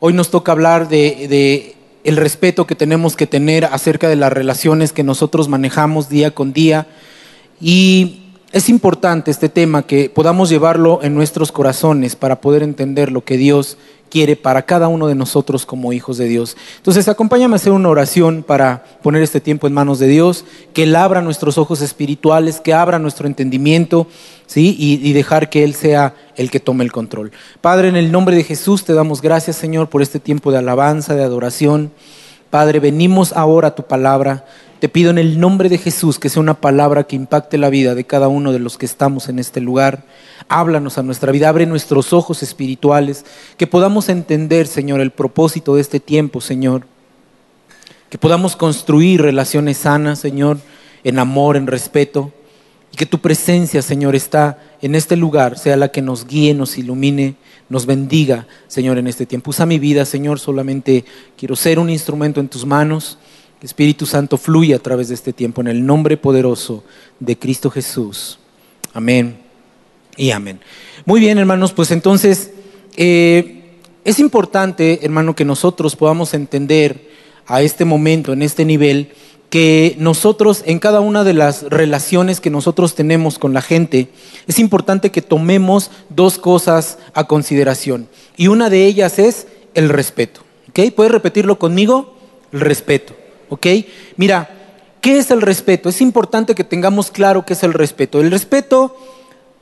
Hoy nos toca hablar de, de, el respeto que tenemos que tener acerca de las relaciones que nosotros manejamos día con día. Y es importante este tema que podamos llevarlo en nuestros corazones para poder entender lo que Dios quiere para cada uno de nosotros como hijos de Dios. Entonces, acompáñame a hacer una oración para poner este tiempo en manos de Dios, que Él abra nuestros ojos espirituales, que abra nuestro entendimiento, ¿sí? Y, y, dejar que Él sea el que tome el control. Padre, en el nombre de Jesús te damos gracias, Señor, por este tiempo de alabanza, de adoración. Padre, venimos ahora a tu palabra. Te pido en el nombre de Jesús que sea una palabra que impacte la vida de cada uno de los que estamos en este lugar. Háblanos a nuestra vida, abre nuestros ojos espirituales, que podamos entender, Señor, el propósito de este tiempo, Señor. Que podamos construir relaciones sanas, Señor, en amor, en respeto. Y que tu presencia, Señor, está en este lugar, sea la que nos guíe, nos ilumine, nos bendiga, Señor, en este tiempo. Usa mi vida, Señor, solamente quiero ser un instrumento en tus manos. Espíritu Santo fluya a través de este tiempo en el nombre poderoso de Cristo Jesús. Amén y amén. Muy bien, hermanos, pues entonces eh, es importante, hermano, que nosotros podamos entender a este momento, en este nivel, que nosotros en cada una de las relaciones que nosotros tenemos con la gente, es importante que tomemos dos cosas a consideración. Y una de ellas es el respeto. ¿Ok? ¿Puedes repetirlo conmigo? El respeto. ¿Ok? Mira, ¿qué es el respeto? Es importante que tengamos claro qué es el respeto. El respeto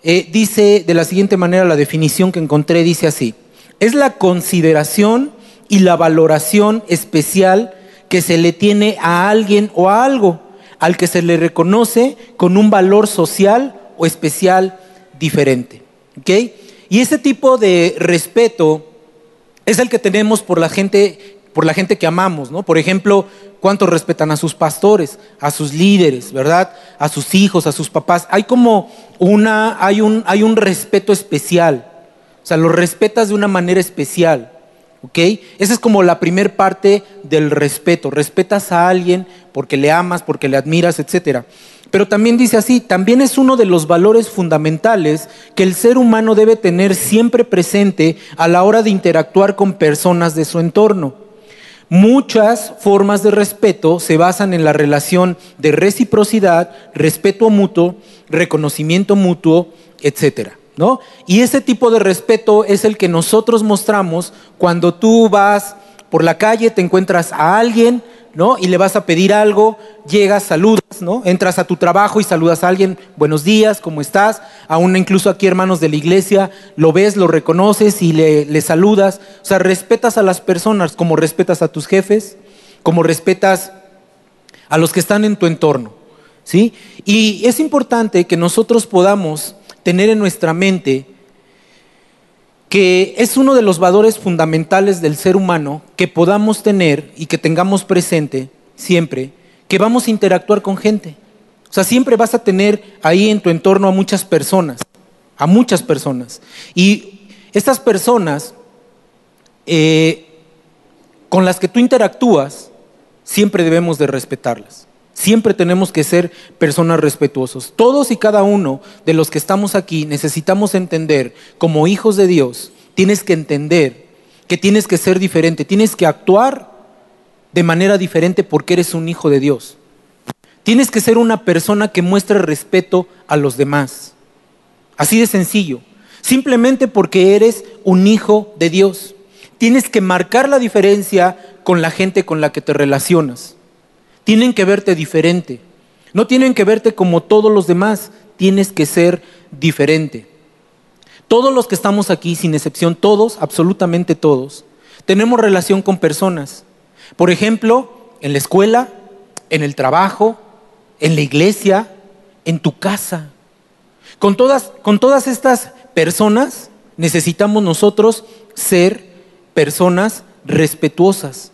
eh, dice de la siguiente manera, la definición que encontré dice así, es la consideración y la valoración especial que se le tiene a alguien o a algo, al que se le reconoce con un valor social o especial diferente. ¿Ok? Y ese tipo de respeto es el que tenemos por la gente por la gente que amamos, ¿no? Por ejemplo, cuántos respetan a sus pastores, a sus líderes, ¿verdad? A sus hijos, a sus papás. Hay como una, hay un, hay un respeto especial. O sea, los respetas de una manera especial. ¿Ok? Esa es como la primer parte del respeto. Respetas a alguien porque le amas, porque le admiras, etcétera. Pero también dice así, también es uno de los valores fundamentales que el ser humano debe tener siempre presente a la hora de interactuar con personas de su entorno. Muchas formas de respeto se basan en la relación de reciprocidad, respeto mutuo, reconocimiento mutuo, etcétera. ¿no? Y ese tipo de respeto es el que nosotros mostramos cuando tú vas por la calle, te encuentras a alguien, ¿no? Y le vas a pedir algo, llegas, saludas, ¿no? Entras a tu trabajo y saludas a alguien, buenos días, ¿cómo estás? Aún incluso aquí hermanos de la iglesia, lo ves, lo reconoces y le, le saludas. O sea, respetas a las personas como respetas a tus jefes, como respetas a los que están en tu entorno, ¿sí? Y es importante que nosotros podamos tener en nuestra mente que es uno de los valores fundamentales del ser humano que podamos tener y que tengamos presente siempre, que vamos a interactuar con gente. O sea, siempre vas a tener ahí en tu entorno a muchas personas, a muchas personas. Y estas personas eh, con las que tú interactúas, siempre debemos de respetarlas. Siempre tenemos que ser personas respetuosos. Todos y cada uno de los que estamos aquí necesitamos entender, como hijos de Dios, tienes que entender que tienes que ser diferente, tienes que actuar de manera diferente porque eres un hijo de Dios. Tienes que ser una persona que muestre respeto a los demás. Así de sencillo. Simplemente porque eres un hijo de Dios. Tienes que marcar la diferencia con la gente con la que te relacionas tienen que verte diferente. No tienen que verte como todos los demás, tienes que ser diferente. Todos los que estamos aquí, sin excepción, todos, absolutamente todos, tenemos relación con personas. Por ejemplo, en la escuela, en el trabajo, en la iglesia, en tu casa. Con todas, con todas estas personas necesitamos nosotros ser personas respetuosas.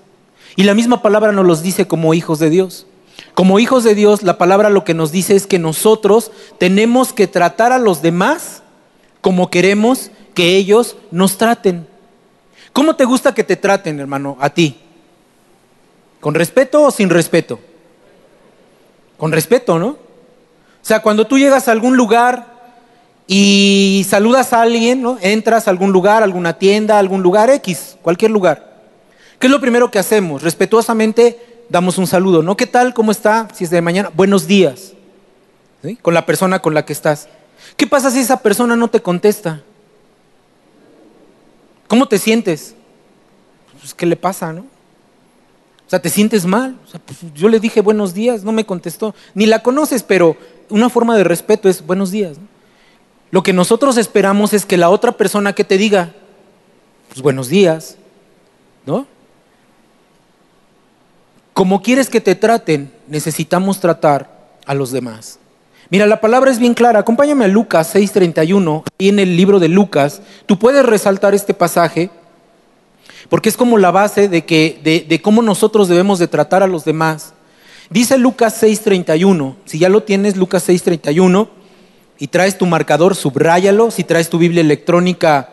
Y la misma palabra nos los dice como hijos de Dios. Como hijos de Dios, la palabra lo que nos dice es que nosotros tenemos que tratar a los demás como queremos que ellos nos traten. ¿Cómo te gusta que te traten, hermano, a ti? ¿Con respeto o sin respeto? Con respeto, ¿no? O sea, cuando tú llegas a algún lugar y saludas a alguien, ¿no? Entras a algún lugar, alguna tienda, algún lugar X, cualquier lugar. ¿Qué es lo primero que hacemos? Respetuosamente damos un saludo, ¿no? ¿Qué tal? ¿Cómo está? Si es de mañana, buenos días. Con la persona con la que estás. ¿Qué pasa si esa persona no te contesta? ¿Cómo te sientes? Pues, ¿Qué le pasa, no? O sea, te sientes mal. Pues, yo le dije buenos días, no me contestó. Ni la conoces, pero una forma de respeto es buenos días. Lo que nosotros esperamos es que la otra persona que te diga, pues buenos días, ¿no? Como quieres que te traten, necesitamos tratar a los demás. Mira, la palabra es bien clara. Acompáñame a Lucas 6:31, ahí en el libro de Lucas. Tú puedes resaltar este pasaje porque es como la base de, que, de, cómo nosotros debemos de tratar a los demás. Dice Lucas 6:31, si ya lo tienes, Lucas 6:31, y traes tu marcador, subráyalo. Si traes tu Biblia electrónica,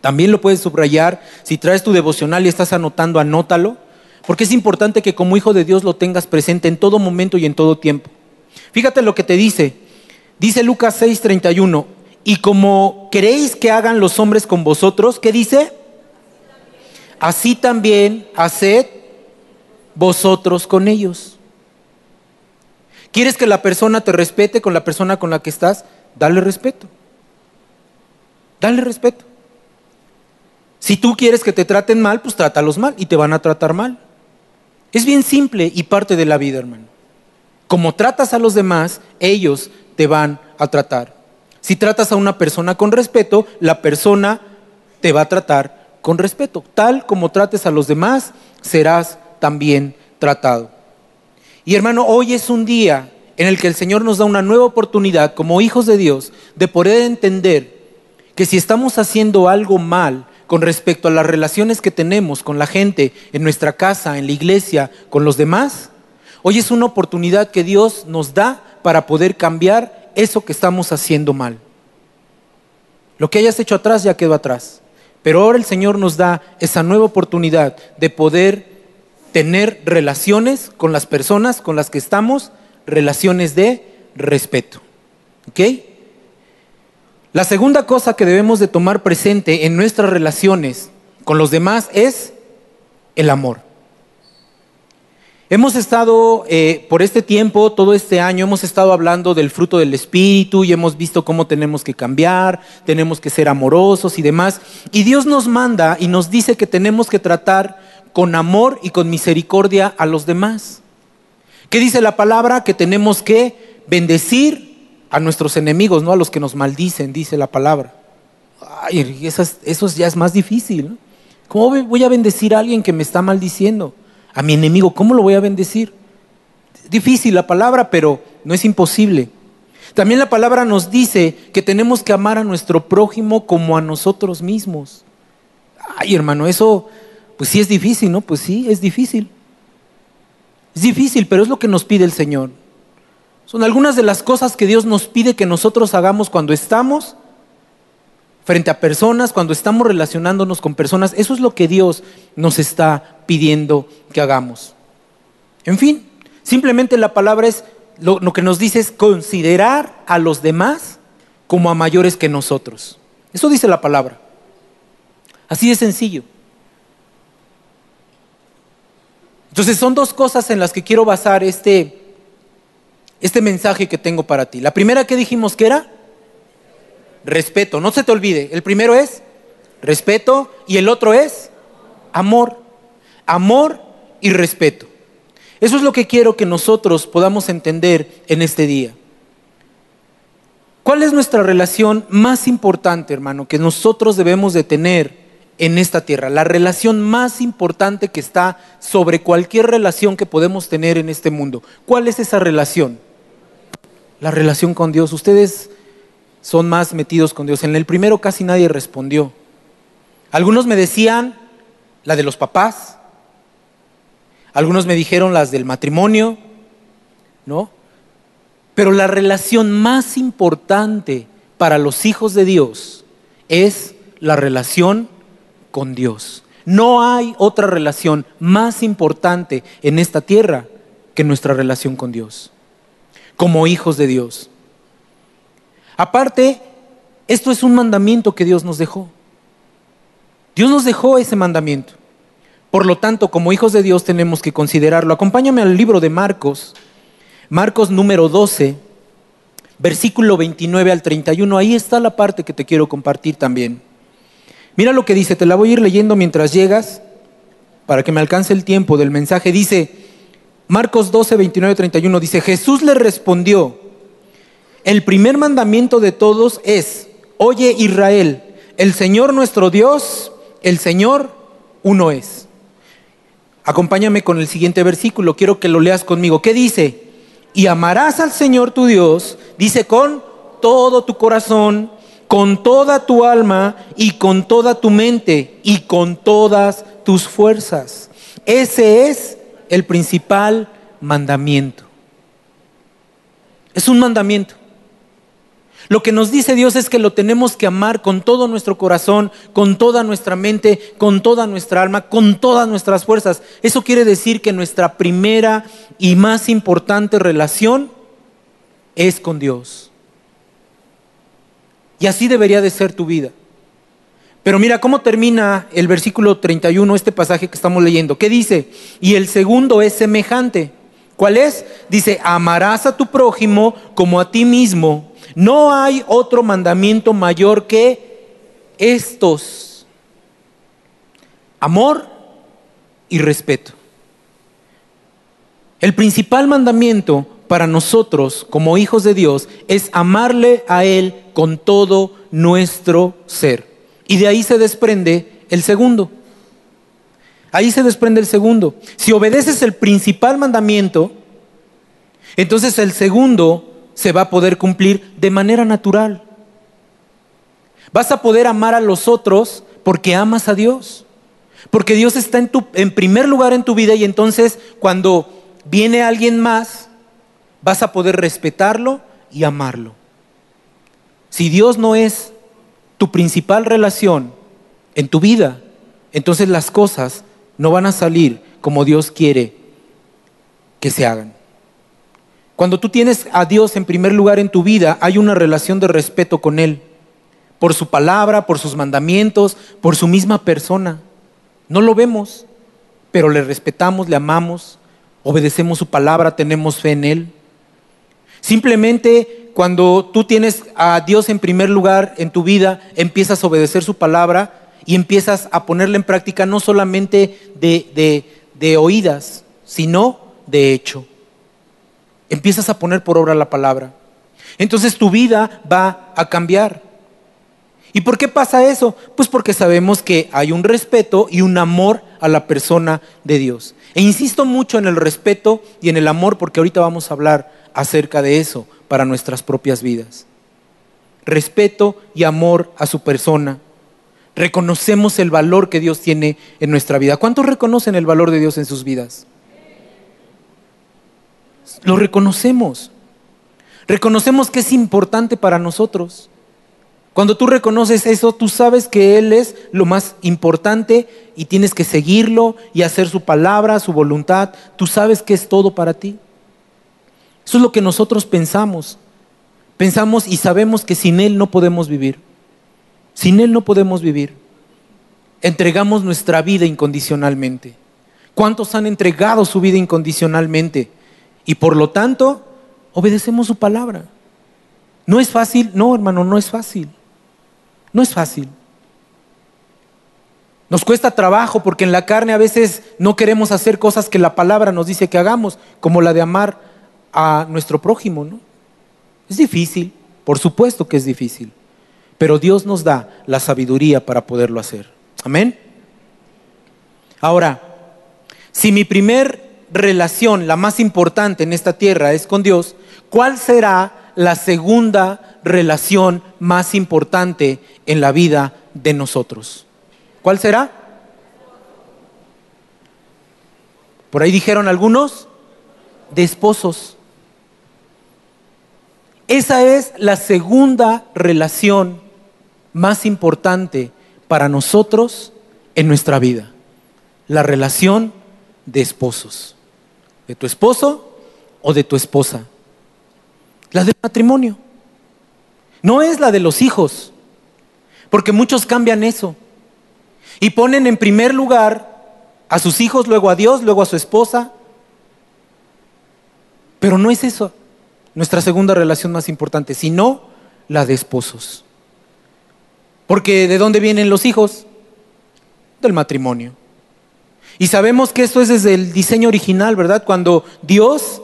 también lo puedes subrayar. Si traes tu devocional y estás anotando, anótalo. Porque es importante que como hijo de Dios lo tengas presente en todo momento y en todo tiempo. Fíjate lo que te dice. Dice Lucas 6:31, y como queréis que hagan los hombres con vosotros, ¿qué dice? Así también haced vosotros con ellos. ¿Quieres que la persona te respete con la persona con la que estás? Dale respeto. Dale respeto. Si tú quieres que te traten mal, pues trátalos mal y te van a tratar mal. Es bien simple y parte de la vida, hermano. Como tratas a los demás, ellos te van a tratar. Si tratas a una persona con respeto, la persona te va a tratar con respeto. Tal como trates a los demás, serás también tratado. Y hermano, hoy es un día en el que el Señor nos da una nueva oportunidad como hijos de Dios de poder entender que si estamos haciendo algo mal con respecto a las relaciones que tenemos con la gente en nuestra casa, en la iglesia, con los demás, hoy es una oportunidad que Dios nos da para poder cambiar eso que estamos haciendo mal. Lo que hayas hecho atrás ya quedó atrás. Pero ahora el Señor nos da esa nueva oportunidad de poder tener relaciones con las personas con las que estamos, relaciones de respeto. ¿Ok? La segunda cosa que debemos de tomar presente en nuestras relaciones con los demás es el amor. Hemos estado eh, por este tiempo, todo este año, hemos estado hablando del fruto del Espíritu y hemos visto cómo tenemos que cambiar, tenemos que ser amorosos y demás. Y Dios nos manda y nos dice que tenemos que tratar con amor y con misericordia a los demás. ¿Qué dice la palabra? Que tenemos que bendecir a nuestros enemigos, no a los que nos maldicen, dice la palabra. Ay, eso ya es más difícil. ¿Cómo voy a bendecir a alguien que me está maldiciendo? A mi enemigo, ¿cómo lo voy a bendecir? Difícil la palabra, pero no es imposible. También la palabra nos dice que tenemos que amar a nuestro prójimo como a nosotros mismos. Ay, hermano, eso pues sí es difícil, ¿no? Pues sí, es difícil. Es difícil, pero es lo que nos pide el Señor. Son algunas de las cosas que Dios nos pide que nosotros hagamos cuando estamos frente a personas, cuando estamos relacionándonos con personas. Eso es lo que Dios nos está pidiendo que hagamos. En fin, simplemente la palabra es, lo, que nos dice es considerar a los demás como a mayores que nosotros. Eso dice la palabra. Así de sencillo. Entonces son dos cosas en las que quiero basar este, este mensaje que tengo para ti. La primera que dijimos que era respeto, no se te olvide. El primero es respeto y el otro es amor. Amor y respeto. Eso es lo que quiero que nosotros podamos entender en este día. ¿Cuál es nuestra relación más importante, hermano, que nosotros debemos de tener en esta tierra, la relación más importante que está sobre cualquier relación que podemos tener en este mundo. ¿Cuál es esa relación? La relación con Dios. Ustedes son más metidos con Dios. En el primero casi nadie respondió. Algunos me decían la de los papás, algunos me dijeron las del matrimonio, ¿no? Pero la relación más importante para los hijos de Dios es la relación con Dios. No hay otra relación más importante en esta tierra que nuestra relación con Dios, como hijos de Dios. Aparte, Esto es un mandamiento que Dios nos dejó. Dios nos dejó ese mandamiento. Por lo tanto, como hijos de Dios tenemos que considerarlo. Acompáñame al libro de Marcos, Marcos número 12, versículo 29 al 31. Ahí está la parte que te quiero compartir también. Mira lo que dice, te la voy a ir leyendo mientras llegas para que me alcance el tiempo del mensaje. Dice, Marcos 12, 29, 31, dice, Jesús le respondió, el primer mandamiento de todos es, oye Israel, el Señor nuestro Dios, el Señor uno es. Acompáñame con el siguiente versículo, quiero que lo leas conmigo. ¿Qué dice? Y amarás al Señor tu Dios, dice, con todo tu corazón, con toda tu alma y con toda tu mente y con todas tus fuerzas. Ese es el principal mandamiento. Es un mandamiento. Lo que nos dice Dios es que lo tenemos que amar con todo nuestro corazón, con toda nuestra mente, con toda nuestra alma, con todas nuestras fuerzas. Eso quiere decir que nuestra primera y más importante relación es con Dios. Y así debería de ser tu vida. Pero mira cómo termina el versículo 31, este pasaje que estamos leyendo. ¿Qué dice? Y el segundo es semejante. ¿Cuál es? Dice, amarás a tu prójimo como a ti mismo. No hay otro mandamiento mayor que estos. Amor y respeto. El principal mandamiento para nosotros como hijos de Dios es amarle a Él con todo nuestro ser. Y de ahí se desprende el segundo. Ahí se desprende el segundo. Si obedeces el principal mandamiento, entonces el segundo se va a poder cumplir de manera natural. Vas a poder amar a los otros porque amas a Dios. Porque Dios está en, en primer lugar en tu vida y entonces cuando viene alguien más, vas a poder respetarlo y amarlo. Si Dios no es tu principal relación en tu vida, entonces las cosas no van a salir como Dios quiere que se hagan. Cuando tú tienes a Dios en primer lugar en tu vida, hay una relación de respeto con Él, por su palabra, por sus mandamientos, por su misma persona. No lo vemos, pero le respetamos, le amamos, obedecemos su palabra, tenemos fe en Él. Simplemente cuando tú tienes a Dios en primer lugar en tu vida, empiezas a obedecer su palabra y empiezas a ponerla en práctica no solamente de, de, oídas, sino de hecho empiezas a poner por obra la palabra. Entonces tu vida va a cambiar. ¿Y por qué pasa eso? Pues porque sabemos que hay un respeto y un amor a la persona de Dios. E insisto mucho en el respeto y en el amor porque ahorita vamos a hablar acerca de eso para nuestras propias vidas. Respeto y amor a su persona. Reconocemos el valor que Dios tiene en nuestra vida. ¿Cuántos reconocen el valor de Dios en sus vidas? Lo reconocemos. Reconocemos que es importante para nosotros. Cuando tú reconoces eso, tú sabes que Él es lo más importante y tienes que seguirlo y hacer su palabra, su voluntad. Tú sabes que es todo para ti. Eso es lo que nosotros pensamos. Pensamos y sabemos que sin Él no podemos vivir. Sin Él no podemos vivir. Entregamos nuestra vida incondicionalmente. ¿Cuántos han entregado su vida incondicionalmente? Y por lo tanto, obedecemos su palabra. ¿No es fácil? No, hermano, no es fácil. No es fácil. Nos cuesta trabajo porque en la carne a veces no queremos hacer cosas que la palabra nos dice que hagamos, como la de amar a nuestro prójimo, ¿no? Es difícil, por supuesto que es difícil, pero Dios nos da la sabiduría para poderlo hacer. Amén. Ahora, si mi primer relación, la más importante en esta tierra, es con Dios, ¿cuál será la segunda relación más importante en la vida de nosotros? ¿Cuál será? Por ahí dijeron algunos, de esposos. Esa es la segunda relación más importante para nosotros en nuestra vida, la relación de esposos de tu esposo o de tu esposa. La del matrimonio. No es la de los hijos, Porque muchos cambian eso y ponen en primer lugar a sus hijos, luego a Dios, luego a su esposa. Pero no es eso nuestra segunda relación más importante, sino la de esposos. Porque ¿de dónde vienen los hijos? Del matrimonio. Y sabemos que esto es desde el diseño original, ¿verdad? Cuando Dios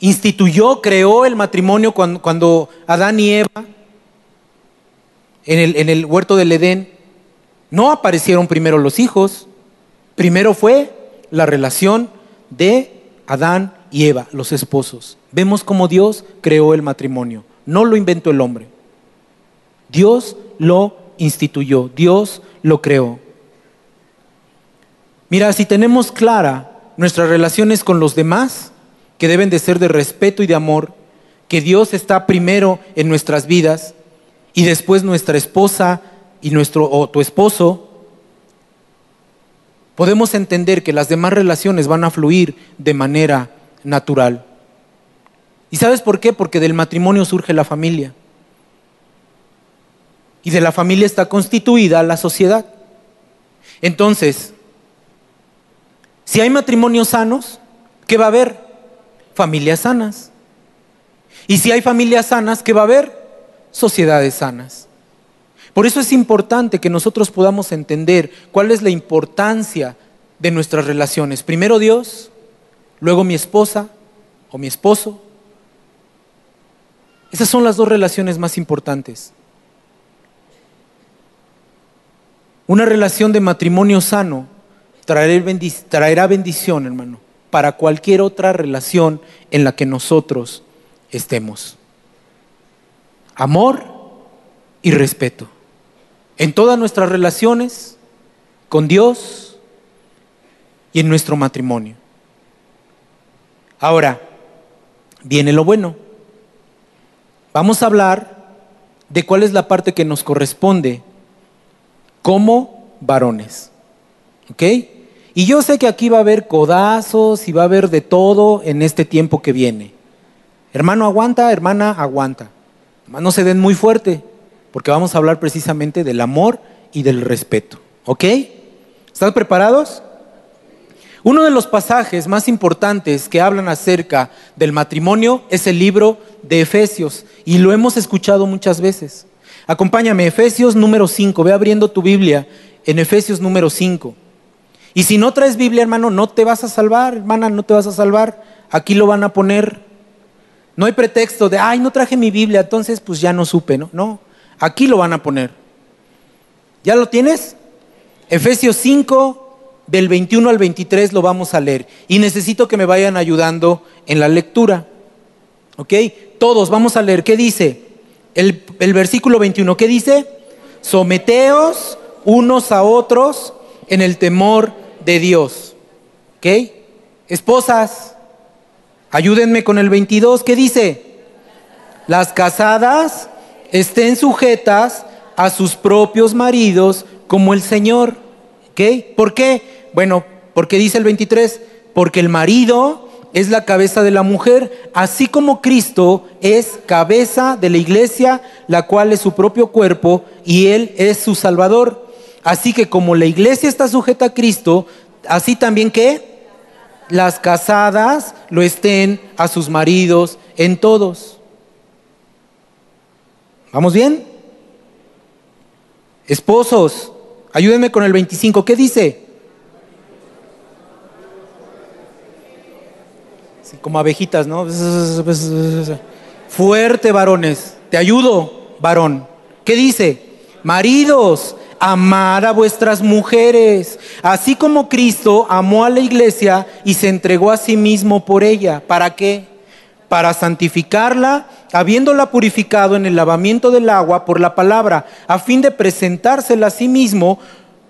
instituyó, creó el matrimonio, cuando, Adán y Eva en el, en el huerto del Edén, no aparecieron primero los hijos, primero fue la relación de Adán y Eva, los esposos. Vemos cómo Dios creó el matrimonio, no lo inventó el hombre. Dios lo instituyó, Dios lo creó. Mira, si tenemos clara nuestras relaciones con los demás, que deben de ser de respeto y de amor, que Dios está primero en nuestras vidas y después nuestra esposa y nuestro o tu esposo, podemos entender que las demás relaciones van a fluir de manera natural. ¿Y sabes por qué? Porque del matrimonio surge la familia. Y de la familia está constituida la sociedad. Entonces, si hay matrimonios sanos, ¿qué va a haber? Familias sanas. Y si hay familias sanas, ¿qué va a haber? Sociedades sanas. Por eso es importante que nosotros podamos entender cuál es la importancia de nuestras relaciones. Primero Dios, luego mi esposa o mi esposo. Esas son las dos relaciones más importantes. Una relación de matrimonio sano traerá bendición, hermano, para cualquier otra relación en la que nosotros estemos. Amor y respeto. En todas nuestras relaciones con Dios y en nuestro matrimonio. Ahora, viene lo bueno. Vamos a hablar de cuál es la parte que nos corresponde como varones. ¿Ok? Y yo sé que aquí va a haber codazos y va a haber de todo en este tiempo que viene. Hermano, aguanta, hermana, aguanta. No se den muy fuerte, porque vamos a hablar precisamente del amor y del respeto. ¿Ok? ¿Están preparados? Uno de los pasajes más importantes que hablan acerca del matrimonio es el libro de Efesios y lo hemos escuchado muchas veces. Acompáñame, Efesios número 5, ve abriendo tu Biblia en Efesios número 5. Y si no traes Biblia, hermano, no te vas a salvar, hermana, no te vas a salvar. Aquí lo van a poner. No hay pretexto de, ay, no traje mi Biblia, entonces pues ya no supe, ¿no? No, aquí lo van a poner. ¿Ya lo tienes? Efesios 5, del 21 al 23 lo vamos a leer. Y necesito que me vayan ayudando en la lectura. ¿Ok? Todos vamos a leer. ¿Qué dice? El, versículo 21, ¿qué dice? Someteos unos a otros en el temor de Dios. ¿Ok? Esposas, ayúdenme con el 22. ¿Qué dice? Las casadas estén sujetas a sus propios maridos como el Señor. ¿Ok? ¿Por qué? Bueno, porque dice el 23, porque el marido es la cabeza de la mujer, así como Cristo es cabeza de la iglesia, la cual es su propio cuerpo y Él es su Salvador. Así que como la iglesia está sujeta a Cristo, así también que las casadas lo estén a sus maridos en todos. ¿Vamos bien? Esposos, ayúdenme con el 25. ¿Qué dice? Como abejitas, ¿no? Fuerte, varones. Te ayudo, varón. ¿Qué dice? Maridos, amad a vuestras mujeres, así como Cristo amó a la iglesia y se entregó a sí mismo por ella. ¿Para qué? Para santificarla, habiéndola purificado en el lavamiento del agua por la palabra, a fin de presentársela a sí mismo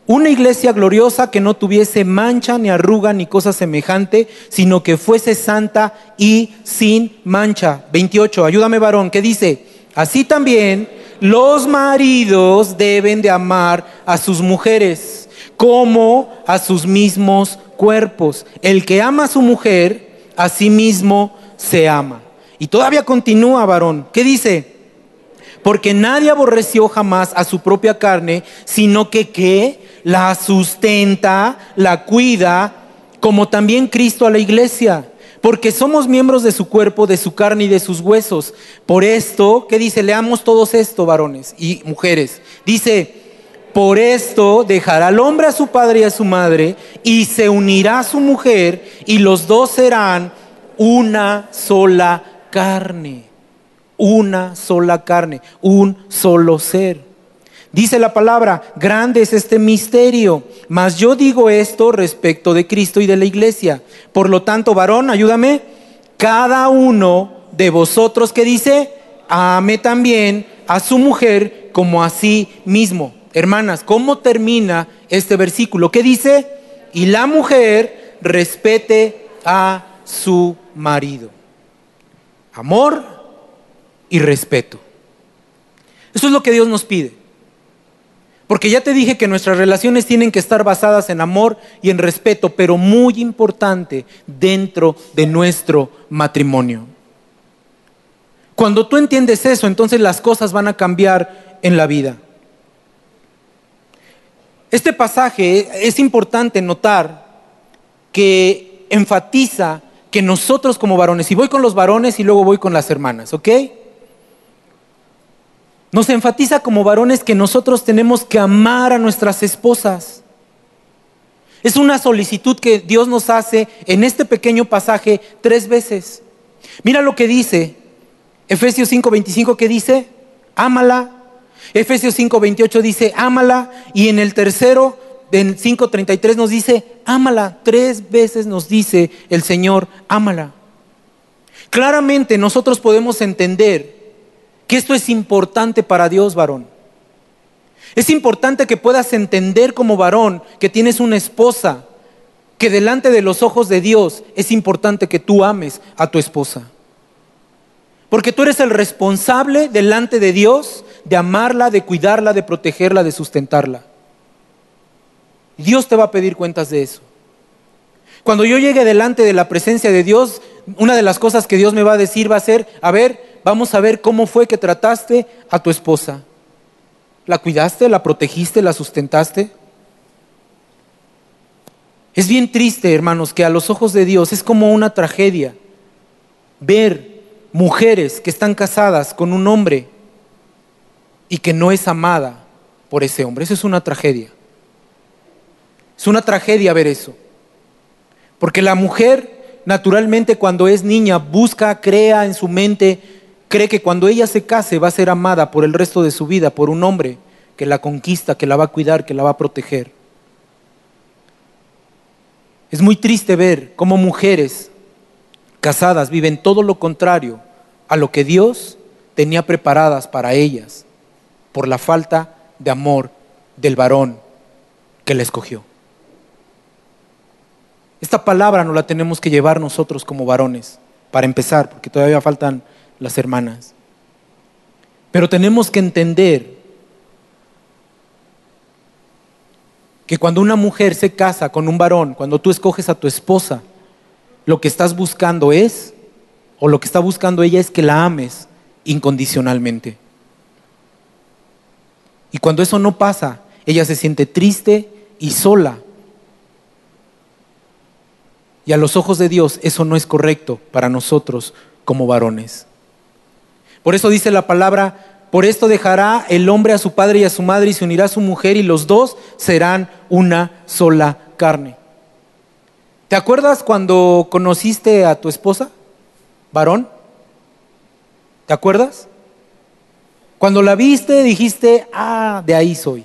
una iglesia gloriosa que no tuviese mancha ni arruga ni cosa semejante, sino que fuese santa y sin mancha. 28, ayúdame varón, ¿qué dice? Así también los maridos deben de amar a sus mujeres como a sus mismos cuerpos. El que ama a su mujer, a sí mismo se ama. Y todavía continúa, varón. ¿Qué dice? porque nadie aborreció jamás a su propia carne, sino que que la sustenta, la cuida, como también Cristo a la iglesia, porque somos miembros de su cuerpo, de su carne y de sus huesos. Por esto, ¿qué dice? Leamos todos esto, varones y mujeres. Dice, por esto dejará al hombre a su padre y a su madre, y se unirá a su mujer, y los dos serán una sola carne. Una sola carne, un solo ser. Dice la palabra, grande es este misterio, mas yo digo esto respecto de Cristo y de la iglesia. Por lo tanto, varón, ayúdame, cada uno de vosotros que dice, ame también a su mujer como a sí mismo. Hermanas, ¿cómo termina este versículo? ¿Qué dice? Y la mujer respete a su marido. Amor y respeto. Eso es lo que Dios nos pide. Porque ya te dije que nuestras relaciones tienen que estar basadas en amor y en respeto, pero muy importante dentro de nuestro matrimonio. Cuando tú entiendes eso, entonces las cosas van a cambiar en la vida. Este pasaje es importante notar que enfatiza que nosotros como varones, y voy con los varones y luego voy con las hermanas, ¿ok? Nos enfatiza como varones que nosotros tenemos que amar a nuestras esposas. Es una solicitud que Dios nos hace en este pequeño pasaje tres veces. Mira lo que dice Efesios 5:25 que dice, ámala. Efesios 5:28 dice, ámala. Y en el tercero, en 5:33 nos dice, ámala. Tres veces nos dice el Señor, ámala. Claramente nosotros podemos entender que esto es importante para Dios, varón. Es importante que puedas entender como varón que tienes una esposa, que delante de los ojos de Dios es importante que tú ames a tu esposa. Porque tú eres el responsable delante de Dios de amarla, de cuidarla, de protegerla, de sustentarla. Dios te va a pedir cuentas de eso. Cuando yo llegue delante de la presencia de Dios, una de las cosas que Dios me va a decir va a ser, a ver, vamos a ver cómo fue que trataste a tu esposa. ¿La cuidaste, la protegiste, la sustentaste? Es bien triste, hermanos, que a los ojos de Dios es como una tragedia ver mujeres que están casadas con un hombre y que no es amada por ese hombre. Eso es una tragedia. Es una tragedia ver eso. Porque la mujer, naturalmente, cuando es niña, busca, crea en su mente cree que cuando ella se case va a ser amada por el resto de su vida por un hombre que la conquista, que la va a cuidar, que la va a proteger. Es muy triste ver cómo mujeres casadas viven todo lo contrario a lo que Dios tenía preparadas para ellas por la falta de amor del varón que la escogió. Esta palabra no la tenemos que llevar nosotros como varones, para empezar, porque todavía faltan las hermanas. Pero tenemos que entender que cuando una mujer se casa con un varón, cuando tú escoges a tu esposa, lo que estás buscando es, o lo que está buscando ella es que la ames incondicionalmente. Y cuando eso no pasa, ella se siente triste y sola. Y a los ojos de Dios eso no es correcto para nosotros como varones. Por eso dice la palabra, por esto dejará el hombre a su padre y a su madre y se unirá a su mujer y los dos serán una sola carne. ¿Te acuerdas cuando conociste a tu esposa, varón? ¿Te acuerdas? Cuando la viste dijiste, ah, de ahí soy.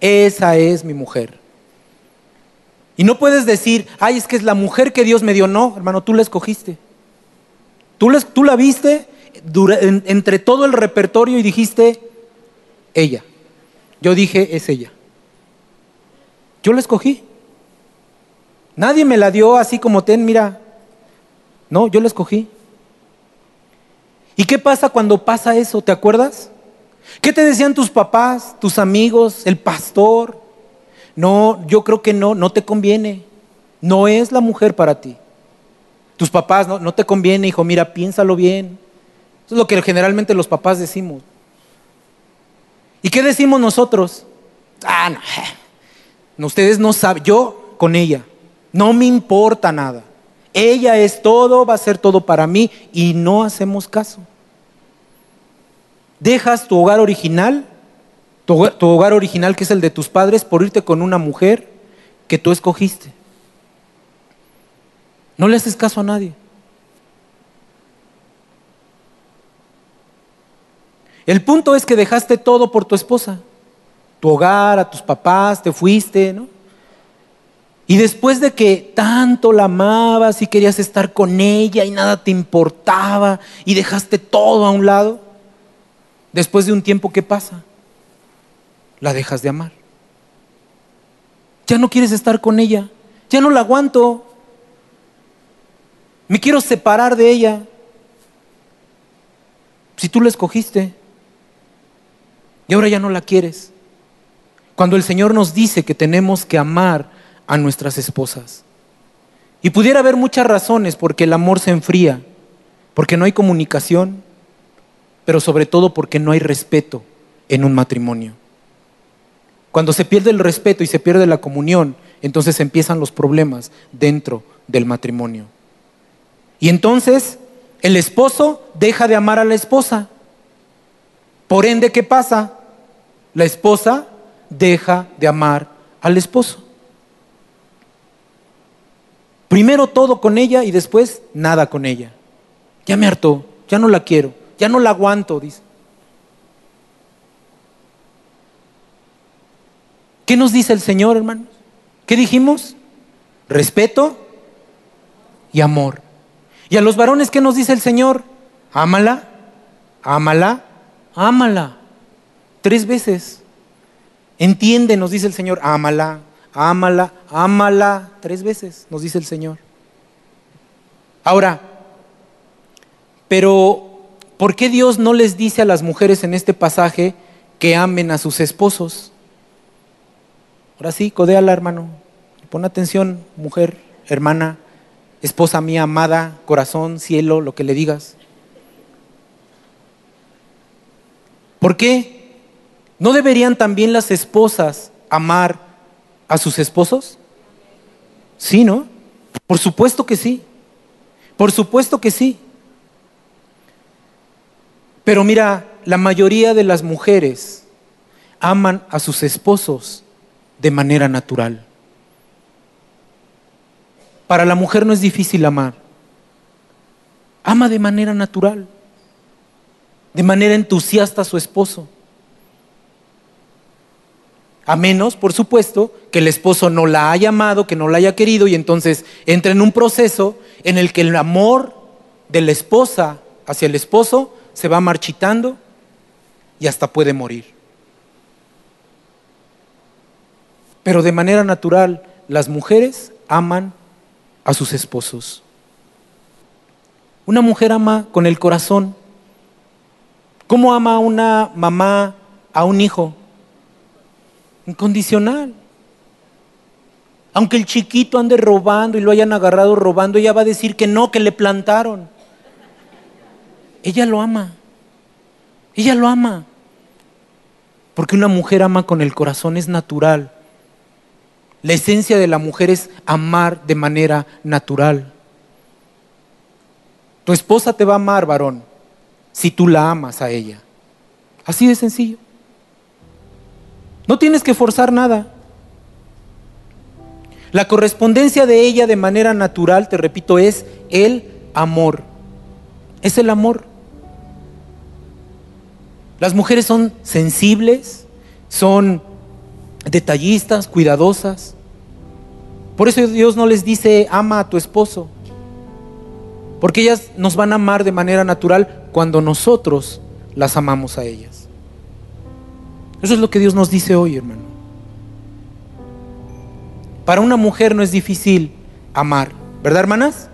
Esa es mi mujer. Y no puedes decir, ay, es que es la mujer que Dios me dio. No, hermano, tú la escogiste. Tú tú la viste entre todo el repertorio y dijiste, ella. Yo dije, es ella. Yo la escogí. Nadie me la dio así como ten, mira. No, yo la escogí. ¿Y qué pasa cuando pasa eso? ¿Te acuerdas? ¿Qué te decían tus papás, tus amigos, el pastor? No, yo creo que no, no te conviene. No es la mujer para ti. Tus papás, no, no te conviene, hijo, mira, piénsalo bien. Eso es lo que generalmente los papás decimos. ¿Y qué decimos nosotros? Ah, no, no, ustedes no saben, yo con ella, no me importa nada. Ella es todo, va a ser todo para mí y no hacemos caso. Dejas tu hogar original, tu hogar, original que es el de tus padres, por irte con una mujer que tú escogiste. No le haces caso a nadie. El punto es que dejaste todo por tu esposa, tu hogar, a tus papás, te fuiste, ¿no? Y después de que tanto la amabas y querías estar con ella y nada te importaba y dejaste todo a un lado, después de un tiempo, ¿qué pasa? La dejas de amar. Ya no quieres estar con ella, ya no la aguanto, me quiero separar de ella. Si tú la escogiste y ahora ya no la quieres. Cuando el Señor nos dice que tenemos que amar a nuestras esposas. Y pudiera haber muchas razones porque el amor se enfría, porque no hay comunicación, pero sobre todo porque no hay respeto en un matrimonio. Cuando se pierde el respeto y se pierde la comunión, entonces empiezan los problemas dentro del matrimonio. Y entonces el esposo deja de amar a la esposa. Por ende, ¿qué pasa? La esposa deja de amar al esposo. Primero todo con ella y después nada con ella. Ya me hartó, ya no la quiero, ya no la aguanto, dice. ¿Qué nos dice el Señor, hermanos? ¿Qué dijimos? Respeto y amor. ¿Y a los varones qué nos dice el Señor? Ámala, ámala, ámala. Tres veces. Entiende, nos dice el Señor, ámala, ámala, ámala. Tres veces, nos dice el Señor. Ahora, pero ¿por qué Dios no les dice a las mujeres en este pasaje que amen a sus esposos? Ahora sí, codéala, hermano. Pon atención, mujer, hermana, esposa mía, amada, corazón, cielo, lo que le digas. ¿Por qué? ¿No deberían también las esposas amar a sus esposos? Sí, ¿no? Por supuesto que sí. Por supuesto que sí. Pero mira, la mayoría de las mujeres aman a sus esposos de manera natural. Para la mujer no es difícil amar. Ama de manera natural, de manera entusiasta a su esposo. A menos, por supuesto, que el esposo no la haya amado, que no la haya querido y entonces entra en un proceso en el que el amor de la esposa hacia el esposo se va marchitando y hasta puede morir. Pero de manera natural, las mujeres aman a sus esposos. Una mujer ama con el corazón. ¿Cómo ama una mamá a un hijo? Incondicional. Aunque el chiquito ande robando y lo hayan agarrado robando, ella va a decir que no, que le plantaron. Ella lo ama. Ella lo ama. Porque una mujer ama con el corazón, es natural. La esencia de la mujer es amar de manera natural. Tu esposa te va a amar, varón, si tú la amas a ella. Así de sencillo. No tienes que forzar nada. La correspondencia de ella de manera natural, te repito, es el amor. Es el amor. Las mujeres son sensibles, son detallistas, cuidadosas. Por eso Dios no les dice, ama a tu esposo. Porque ellas nos van a amar de manera natural cuando nosotros las amamos a ellas. Eso es lo que Dios nos dice hoy, hermano. Para una mujer no es difícil amar, ¿verdad, hermanas?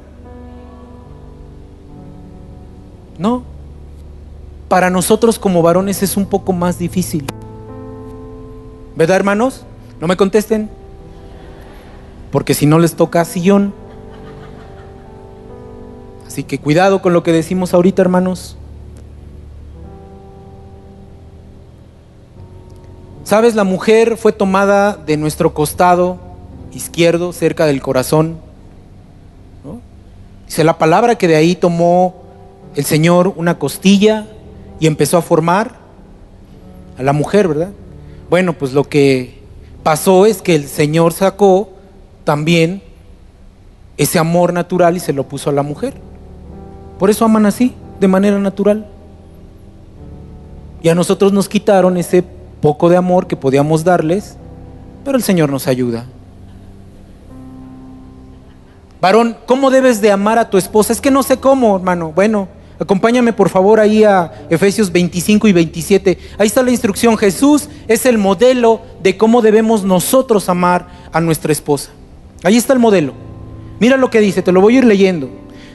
No. Para nosotros como varones es un poco más difícil. ¿Verdad, hermanos? No me contesten porque si no les toca sillón. Así que cuidado con lo que decimos ahorita, hermanos. ¿Sabes? La mujer fue tomada de nuestro costado izquierdo, cerca del corazón. Dice la palabra que de ahí tomó el Señor una costilla y empezó a formar a la mujer, ¿verdad? Bueno, pues lo que pasó es que el Señor sacó también ese amor natural y se lo puso a la mujer. Por eso aman así, de manera natural. Y a nosotros nos quitaron ese poco de amor que podíamos darles, pero el Señor nos ayuda. Varón, ¿cómo debes de amar a tu esposa? Es que no sé cómo, hermano. Bueno, acompáñame por favor ahí a Efesios 25 y 27. Ahí está la instrucción. Jesús es el modelo de cómo debemos nosotros amar a nuestra esposa. Ahí está el modelo. Mira lo que dice, te lo voy a ir leyendo.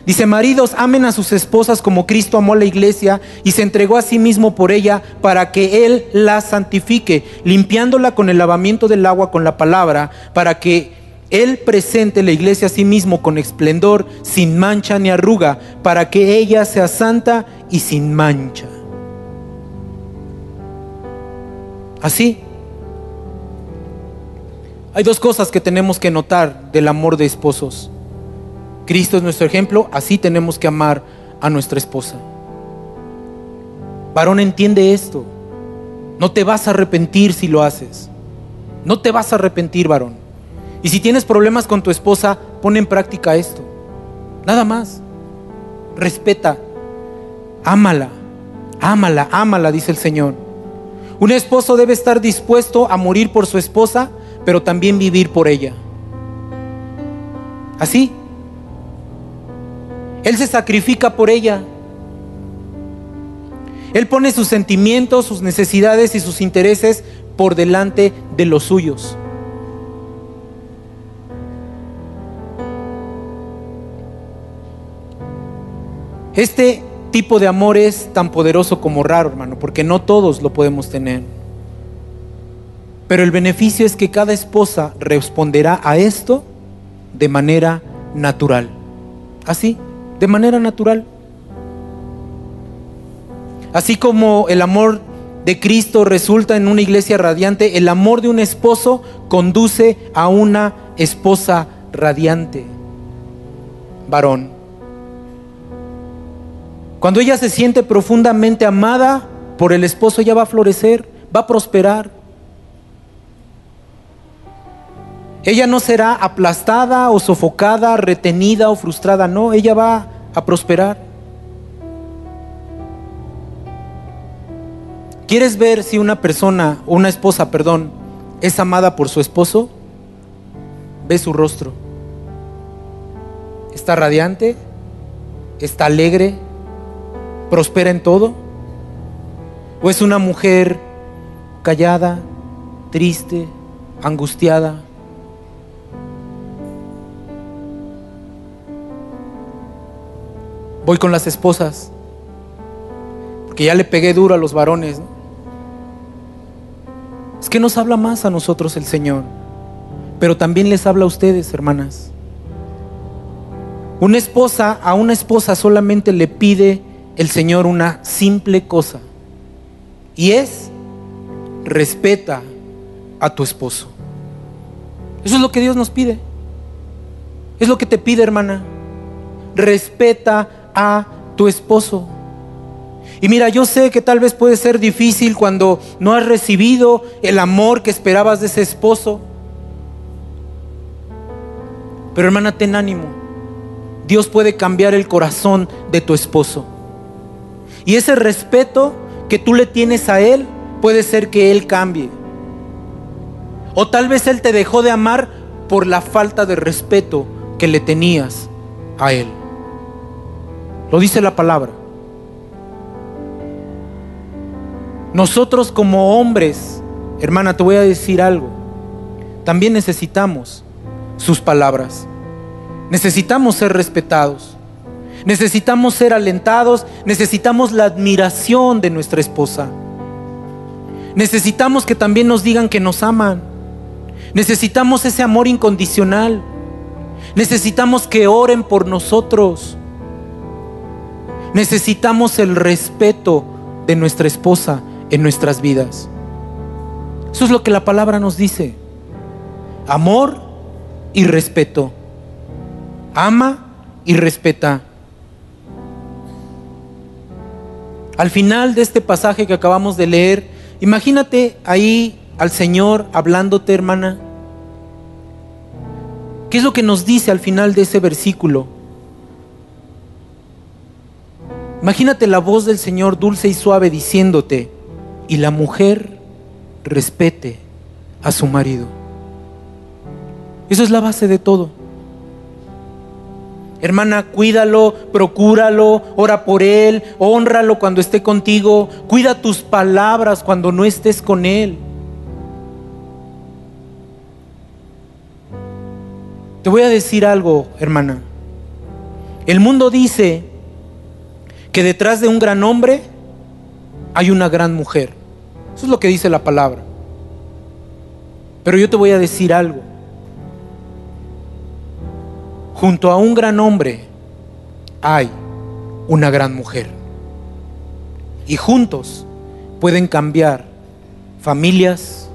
Dice, maridos, amen a sus esposas como Cristo amó a la iglesia y se entregó a sí mismo por ella para que Él la santifique, limpiándola con el lavamiento del agua con la palabra, para que Él presente la iglesia a sí mismo con esplendor, sin mancha ni arruga, para que ella sea santa y sin mancha. Así. Hay dos cosas que tenemos que notar del amor de esposos. Cristo es nuestro ejemplo, así tenemos que amar a nuestra esposa. Varón, entiende esto. No te vas a arrepentir si lo haces. No te vas a arrepentir, varón. Y si tienes problemas con tu esposa, pon en práctica esto. Nada más. Respeta. Ámala. Ámala, ámala, dice el Señor. Un esposo debe estar dispuesto a morir por su esposa, pero también vivir por ella. Así. Él se sacrifica por ella. Él pone sus sentimientos, sus necesidades y sus intereses por delante de los suyos. Este tipo de amor es tan poderoso como raro, hermano, porque no todos lo podemos tener. Pero el beneficio es que cada esposa responderá a esto de manera natural. Así de manera natural. Así como el amor de Cristo resulta en una iglesia radiante, el amor de un esposo conduce a una esposa radiante. Varón. Cuando ella se siente profundamente amada por el esposo, ella va a florecer, va a prosperar. Ella no será aplastada o sofocada, retenida o frustrada, no, ella va a prosperar. ¿Quieres ver si una persona, una esposa, perdón, es amada por su esposo? Ve su rostro. ¿Está radiante? ¿Está alegre? ¿Prospera en todo? ¿O es una mujer callada, triste, angustiada? Voy con las esposas, porque ya le pegué duro a los varones. Es que nos habla más a nosotros el Señor, pero también les habla a ustedes, hermanas. Una esposa a una esposa solamente le pide el Señor una simple cosa, y es respeta a tu esposo. Eso es lo que Dios nos pide. Es lo que te pide, hermana. Respeta a tu esposo. Y mira, yo sé que tal vez puede ser difícil cuando no has recibido el amor que esperabas de ese esposo. Pero hermana, ten ánimo. Dios puede cambiar el corazón de tu esposo. Y ese respeto que tú le tienes a Él, puede ser que Él cambie. O tal vez Él te dejó de amar por la falta de respeto que le tenías a Él. Lo dice la palabra. Nosotros como hombres, hermana, te voy a decir algo. También necesitamos sus palabras. Necesitamos ser respetados. Necesitamos ser alentados. Necesitamos la admiración de nuestra esposa. Necesitamos que también nos digan que nos aman. Necesitamos ese amor incondicional. Necesitamos que oren por nosotros. Necesitamos el respeto de nuestra esposa en nuestras vidas. Eso es lo que la palabra nos dice. Amor y respeto. Ama y respeta. Al final de este pasaje que acabamos de leer, imagínate ahí al Señor hablándote, hermana. ¿Qué es lo que nos dice al final de ese versículo? Imagínate la voz del Señor dulce y suave diciéndote, y la mujer respete a su marido. Eso es la base de todo. Hermana, cuídalo, procúralo, ora por él, honralo cuando esté contigo, cuida tus palabras cuando no estés con él. Te voy a decir algo, hermana. El mundo dice que detrás de un gran hombre hay una gran mujer. Eso es lo que dice la palabra. Pero yo te voy a decir algo. Junto a un gran hombre hay una gran mujer. Y juntos pueden cambiar familias,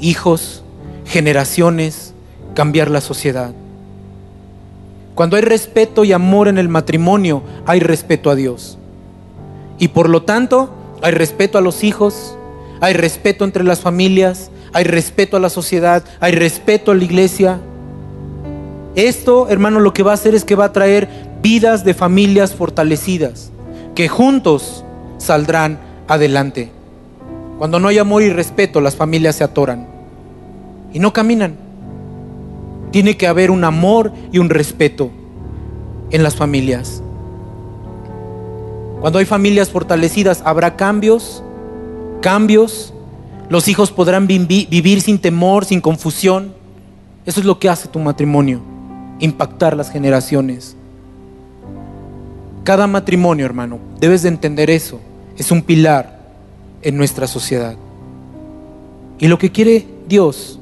hijos, generaciones, cambiar la sociedad. Cuando hay respeto y amor en el matrimonio, hay respeto a Dios. Y por lo tanto, hay respeto a los hijos, hay respeto entre las familias, hay respeto a la sociedad, hay respeto a la iglesia. Esto, hermano, lo que va a hacer es que va a traer vidas de familias fortalecidas, que juntos saldrán adelante. Cuando no hay amor y respeto, las familias se atoran y no caminan. Tiene que haber un amor y un respeto en las familias. Cuando hay familias fortalecidas, habrá cambios, cambios. Los hijos podrán vivir sin temor, sin confusión. Eso es lo que hace tu matrimonio, impactar las generaciones. Cada matrimonio, hermano, debes de entender eso. Es un pilar en nuestra sociedad. Y lo que quiere Dios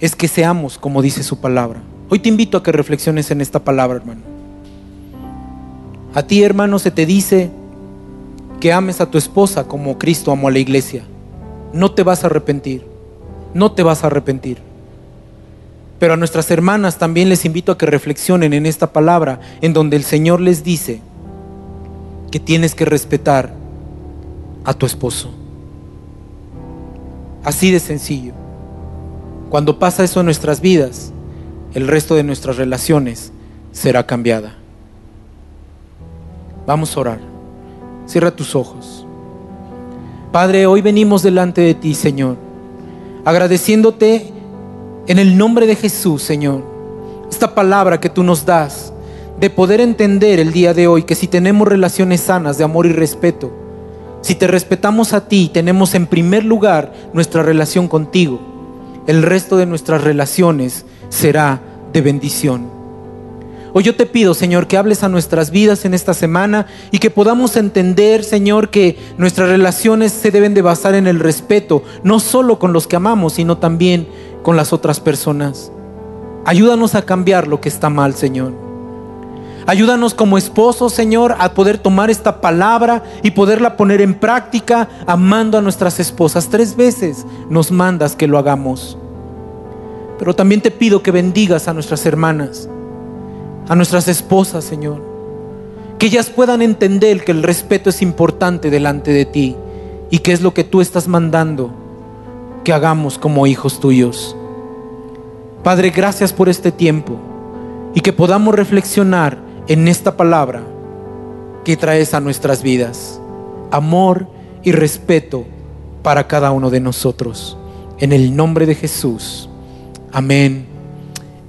es que seamos como dice su palabra. Hoy te invito a que reflexiones en esta palabra, hermano. A ti, hermano, se te dice que ames a tu esposa como Cristo amó a la iglesia. No te vas a arrepentir. No te vas a arrepentir. Pero a nuestras hermanas también les invito a que reflexionen en esta palabra en donde el Señor les dice que tienes que respetar a tu esposo. Así de sencillo. Cuando pasa eso en nuestras vidas, el resto de nuestras relaciones será cambiada. Vamos a orar. Cierra tus ojos. Padre, hoy venimos delante de ti, Señor, agradeciéndote en el nombre de Jesús, Señor, esta palabra que tú nos das, de poder entender el día de hoy que si tenemos relaciones sanas de amor y respeto, si te respetamos a ti, tenemos en primer lugar nuestra relación contigo, el resto de nuestras relaciones será de bendición. Hoy yo te pido, Señor, que hables a nuestras vidas en esta semana y que podamos entender, Señor, que nuestras relaciones se deben de basar en el respeto, no solo con los que amamos, sino también con las otras personas. Ayúdanos a cambiar lo que está mal, Señor. Ayúdanos como esposos, Señor, a poder tomar esta palabra y poderla poner en práctica amando a nuestras esposas. Tres veces nos mandas que lo hagamos. Pero también te pido que bendigas a nuestras hermanas a nuestras esposas, Señor. Que ellas puedan entender que el respeto es importante delante de ti y que es lo que tú estás mandando que hagamos como hijos tuyos. Padre, gracias por este tiempo y que podamos reflexionar en esta palabra que traes a nuestras vidas. Amor y respeto para cada uno de nosotros. En el nombre de Jesús. Amén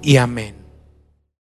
y amén.